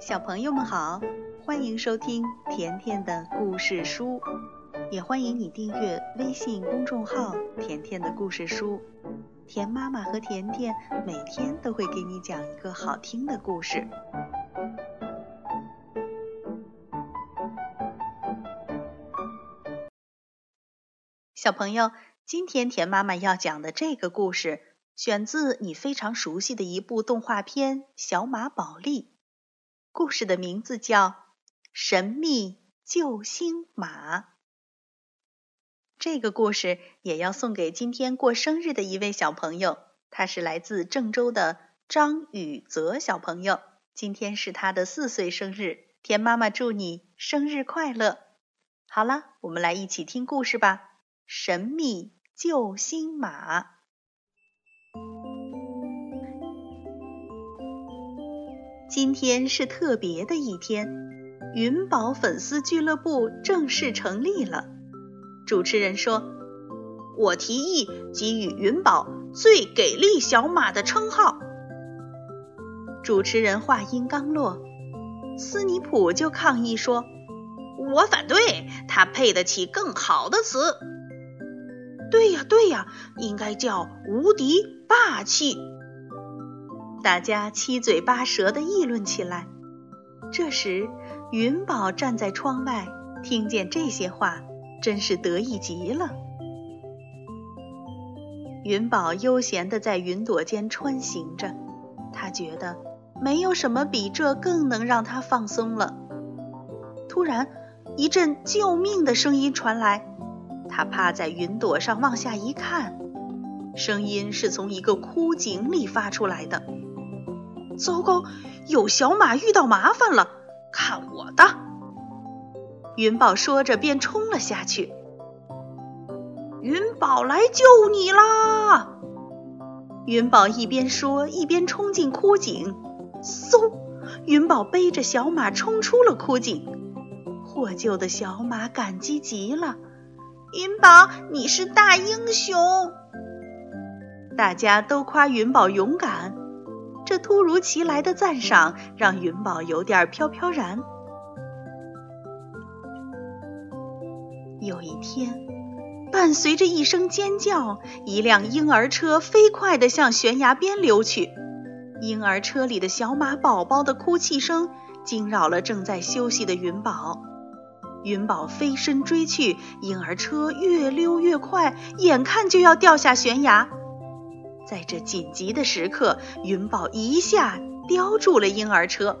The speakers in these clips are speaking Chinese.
小朋友们好，欢迎收听甜甜的故事书，也欢迎你订阅微信公众号“甜甜的故事书”。甜妈妈和甜甜每天都会给你讲一个好听的故事。小朋友，今天甜妈妈要讲的这个故事，选自你非常熟悉的一部动画片《小马宝莉》。故事的名字叫《神秘救星马》。这个故事也要送给今天过生日的一位小朋友，他是来自郑州的张宇泽小朋友，今天是他的四岁生日，田妈妈祝你生日快乐！好了，我们来一起听故事吧，《神秘救星马》。今天是特别的一天，云宝粉丝俱乐部正式成立了。主持人说：“我提议给予云宝最给力小马的称号。”主持人话音刚落，斯尼普就抗议说：“我反对，他配得起更好的词。”“对呀，对呀，应该叫无敌霸气。”大家七嘴八舌地议论起来。这时，云宝站在窗外，听见这些话，真是得意极了。云宝悠闲地在云朵间穿行着，他觉得没有什么比这更能让他放松了。突然，一阵救命的声音传来，他趴在云朵上往下一看，声音是从一个枯井里发出来的。糟糕，有小马遇到麻烦了！看我的！云宝说着便冲了下去。云宝来救你啦！云宝一边说一边冲进枯井。嗖！云宝背着小马冲出了枯井。获救的小马感激极了。云宝，你是大英雄！大家都夸云宝勇敢。这突如其来的赞赏让云宝有点飘飘然。有一天，伴随着一声尖叫，一辆婴儿车飞快地向悬崖边溜去。婴儿车里的小马宝宝的哭泣声惊扰了正在休息的云宝。云宝飞身追去，婴儿车越溜越快，眼看就要掉下悬崖。在这紧急的时刻，云宝一下叼住了婴儿车，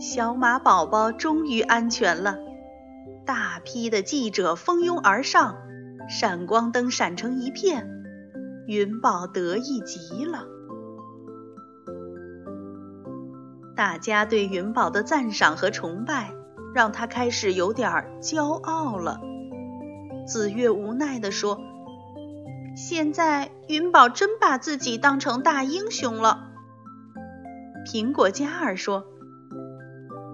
小马宝宝终于安全了。大批的记者蜂拥而上，闪光灯闪成一片，云宝得意极了。大家对云宝的赞赏和崇拜，让他开始有点骄傲了。紫月无奈地说。现在云宝真把自己当成大英雄了。苹果嘉儿说：“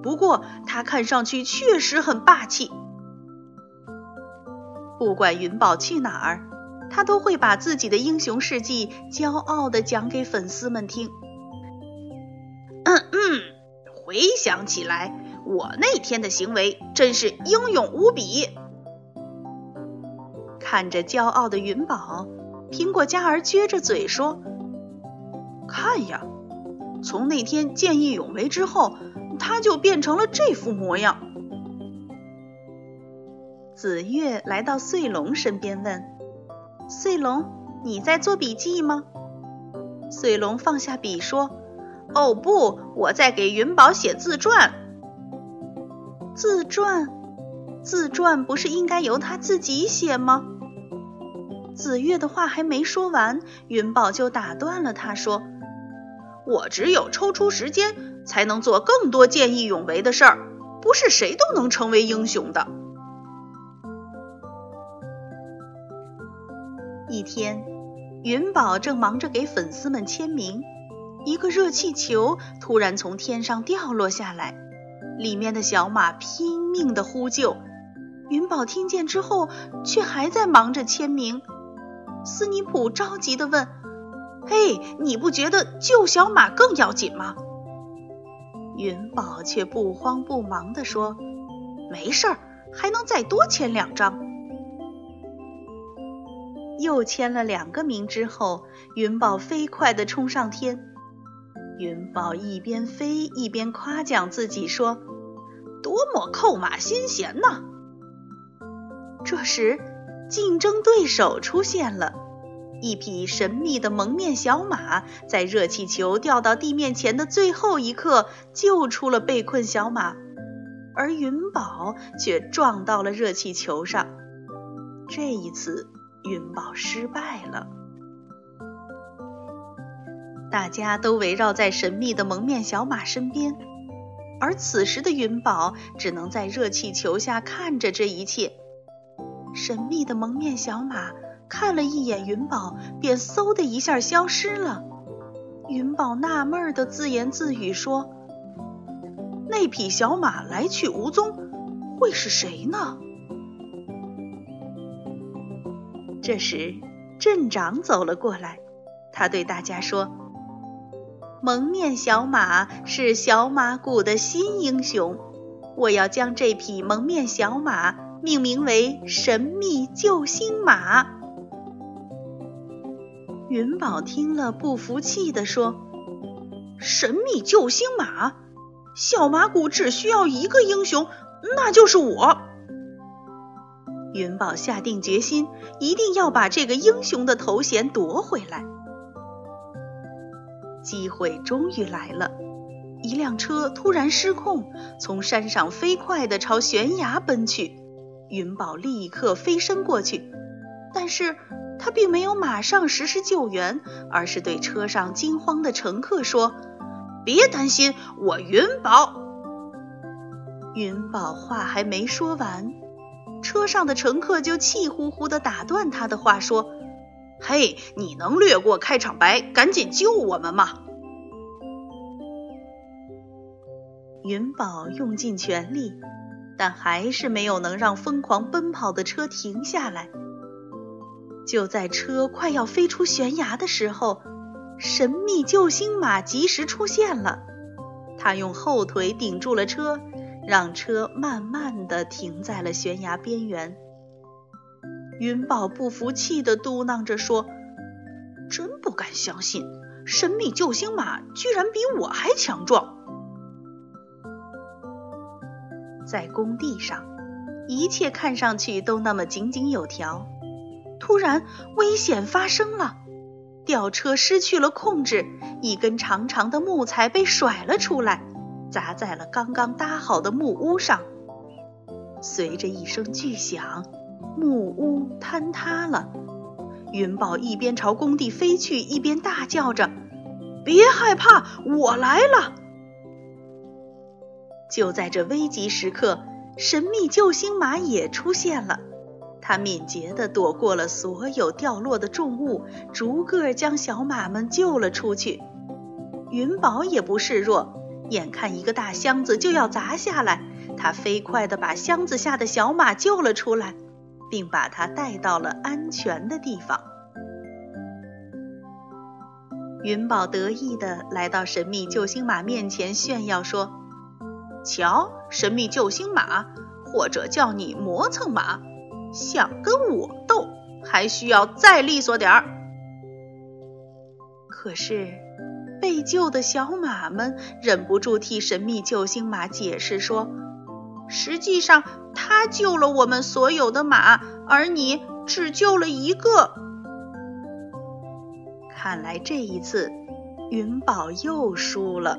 不过他看上去确实很霸气。不管云宝去哪儿，他都会把自己的英雄事迹骄傲地讲给粉丝们听。”嗯嗯，回想起来，我那天的行为真是英勇无比。看着骄傲的云宝，苹果嘉儿撅着嘴说：“看呀，从那天见义勇为之后，他就变成了这副模样。”紫月来到穗龙身边问：“穗龙，你在做笔记吗？”穗龙放下笔说：“哦不，我在给云宝写自传。”自传，自传不是应该由他自己写吗？紫月的话还没说完，云宝就打断了他，说：“我只有抽出时间，才能做更多见义勇为的事儿，不是谁都能成为英雄的。”一天，云宝正忙着给粉丝们签名，一个热气球突然从天上掉落下来，里面的小马拼命的呼救。云宝听见之后，却还在忙着签名。斯尼普着急地问：“嘿，你不觉得救小马更要紧吗？”云宝却不慌不忙地说：“没事儿，还能再多签两张。”又签了两个名之后，云宝飞快地冲上天。云宝一边飞一边夸奖自己说：“多么扣马心弦呐！”这时，竞争对手出现了。一匹神秘的蒙面小马在热气球掉到地面前的最后一刻救出了被困小马，而云宝却撞到了热气球上。这一次，云宝失败了。大家都围绕在神秘的蒙面小马身边，而此时的云宝只能在热气球下看着这一切。神秘的蒙面小马。看了一眼云宝，便嗖的一下消失了。云宝纳闷儿的自言自语说：“那匹小马来去无踪，会是谁呢？”这时，镇长走了过来，他对大家说：“蒙面小马是小马谷的新英雄，我要将这匹蒙面小马命名为‘神秘救星马’。”云宝听了，不服气地说：“神秘救星马，小马谷只需要一个英雄，那就是我。”云宝下定决心，一定要把这个英雄的头衔夺回来。机会终于来了，一辆车突然失控，从山上飞快地朝悬崖奔去。云宝立刻飞身过去，但是。他并没有马上实施救援，而是对车上惊慌的乘客说：“别担心，我云宝。”云宝话还没说完，车上的乘客就气呼呼地打断他的话，说：“嘿，你能略过开场白，赶紧救我们吗？”云宝用尽全力，但还是没有能让疯狂奔跑的车停下来。就在车快要飞出悬崖的时候，神秘救星马及时出现了。他用后腿顶住了车，让车慢慢的停在了悬崖边缘。云宝不服气的嘟囔着说：“真不敢相信，神秘救星马居然比我还强壮。”在工地上，一切看上去都那么井井有条。突然，危险发生了，吊车失去了控制，一根长长的木材被甩了出来，砸在了刚刚搭好的木屋上。随着一声巨响，木屋坍塌了。云宝一边朝工地飞去，一边大叫着：“别害怕，我来了！”就在这危急时刻，神秘救星马也出现了。他敏捷地躲过了所有掉落的重物，逐个将小马们救了出去。云宝也不示弱，眼看一个大箱子就要砸下来，他飞快地把箱子下的小马救了出来，并把它带到了安全的地方。云宝得意地来到神秘救星马面前，炫耀说：“瞧，神秘救星马，或者叫你磨蹭马。”想跟我斗，还需要再利索点儿。可是被救的小马们忍不住替神秘救星马解释说：“实际上，他救了我们所有的马，而你只救了一个。”看来这一次，云宝又输了。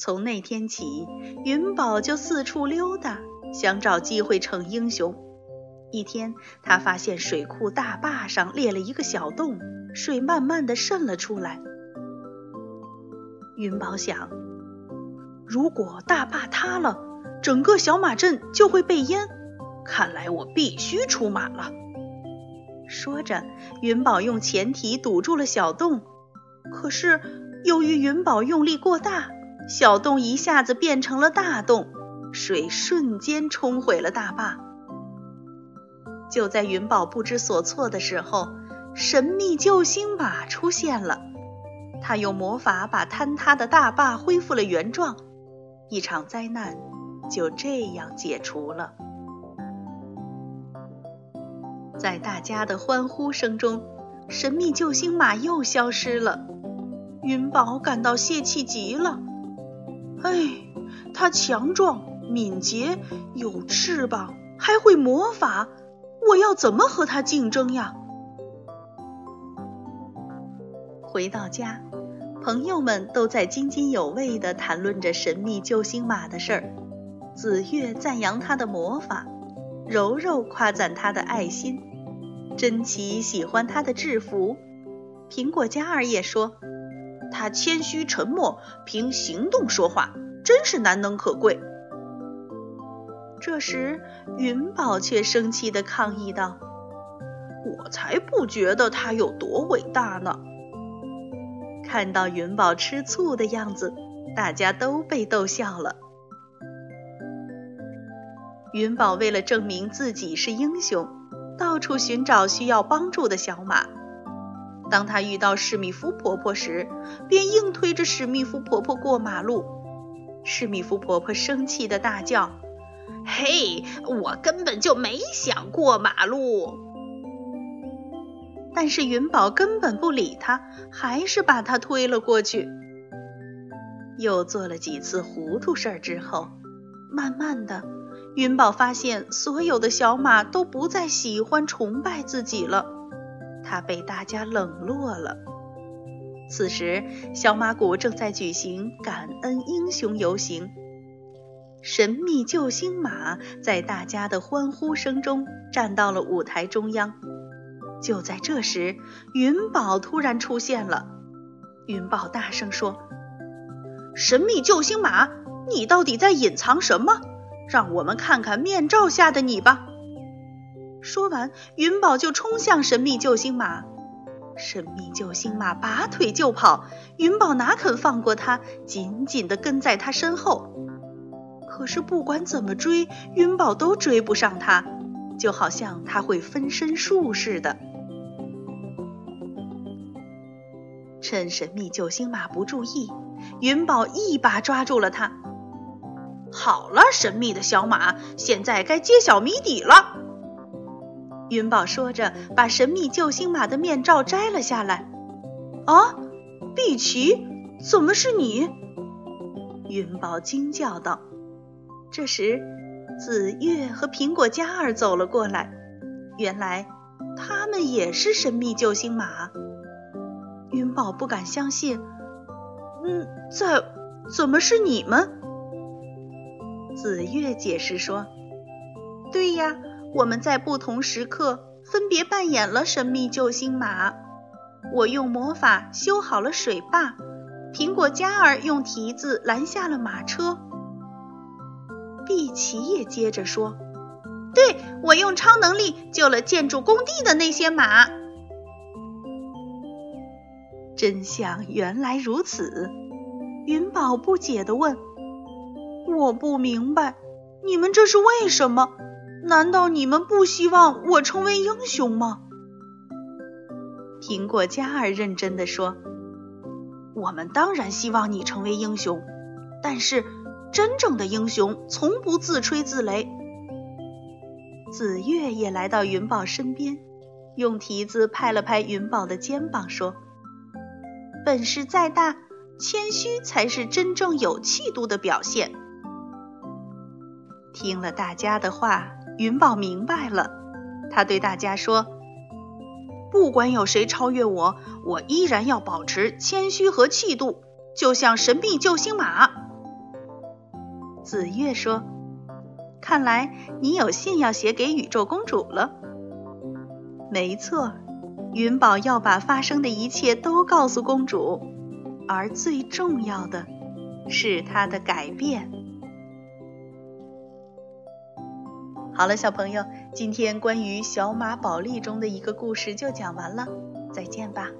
从那天起，云宝就四处溜达。想找机会逞英雄。一天，他发现水库大坝上裂了一个小洞，水慢慢的渗了出来。云宝想，如果大坝塌了，整个小马镇就会被淹。看来我必须出马了。说着，云宝用前蹄堵住了小洞。可是，由于云宝用力过大，小洞一下子变成了大洞。水瞬间冲毁了大坝。就在云宝不知所措的时候，神秘救星马出现了。他用魔法把坍塌的大坝恢复了原状，一场灾难就这样解除了。在大家的欢呼声中，神秘救星马又消失了。云宝感到泄气极了。哎，他强壮、敏捷、有翅膀，还会魔法，我要怎么和他竞争呀？回到家，朋友们都在津津有味地谈论着神秘救星马的事儿。紫月赞扬他的魔法，柔柔夸赞他的爱心，珍奇喜欢他的制服，苹果嘉儿也说他谦虚沉默，凭行动说话，真是难能可贵。这时，云宝却生气地抗议道：“我才不觉得他有多伟大呢！”看到云宝吃醋的样子，大家都被逗笑了。云宝为了证明自己是英雄，到处寻找需要帮助的小马。当他遇到史密夫婆婆时，便硬推着史密夫婆婆过马路。史密夫婆婆生气的大叫：“嘿，我根本就没想过马路！”但是云宝根本不理他，还是把他推了过去。又做了几次糊涂事儿之后，慢慢的，云宝发现所有的小马都不再喜欢崇拜自己了，他被大家冷落了。此时，小马谷正在举行感恩英雄游行，神秘救星马在大家的欢呼声中站到了舞台中央。就在这时，云宝突然出现了。云宝大声说：“神秘救星马，你到底在隐藏什么？让我们看看面罩下的你吧！”说完，云宝就冲向神秘救星马。神秘救星马拔腿就跑，云宝哪肯放过他，紧紧地跟在他身后。可是不管怎么追，云宝都追不上他，就好像他会分身术似的。趁神秘救星马不注意，云宝一把抓住了他。好了，神秘的小马，现在该揭晓谜底了。云宝说着，把神秘救星马的面罩摘了下来。啊，碧琪，怎么是你？云宝惊叫道。这时，紫月和苹果嘉儿走了过来。原来，他们也是神秘救星马。云宝不敢相信，嗯，在怎么是你们？紫月解释说：“对呀，我们在不同时刻分别扮演了神秘救星马。我用魔法修好了水坝，苹果嘉儿用蹄子拦下了马车。”碧琪也接着说：“对我用超能力救了建筑工地的那些马。”真相原来如此，云宝不解地问：“我不明白，你们这是为什么？难道你们不希望我成为英雄吗？”苹果嘉儿认真地说：“我们当然希望你成为英雄，但是真正的英雄从不自吹自擂。”紫月也来到云宝身边，用蹄子拍了拍云宝的肩膀，说。本事再大，谦虚才是真正有气度的表现。听了大家的话，云宝明白了。他对大家说：“不管有谁超越我，我依然要保持谦虚和气度，就像神秘救星马。”紫月说：“看来你有信要写给宇宙公主了。”没错。云宝要把发生的一切都告诉公主，而最重要的是他的改变。好了，小朋友，今天关于小马宝莉中的一个故事就讲完了，再见吧。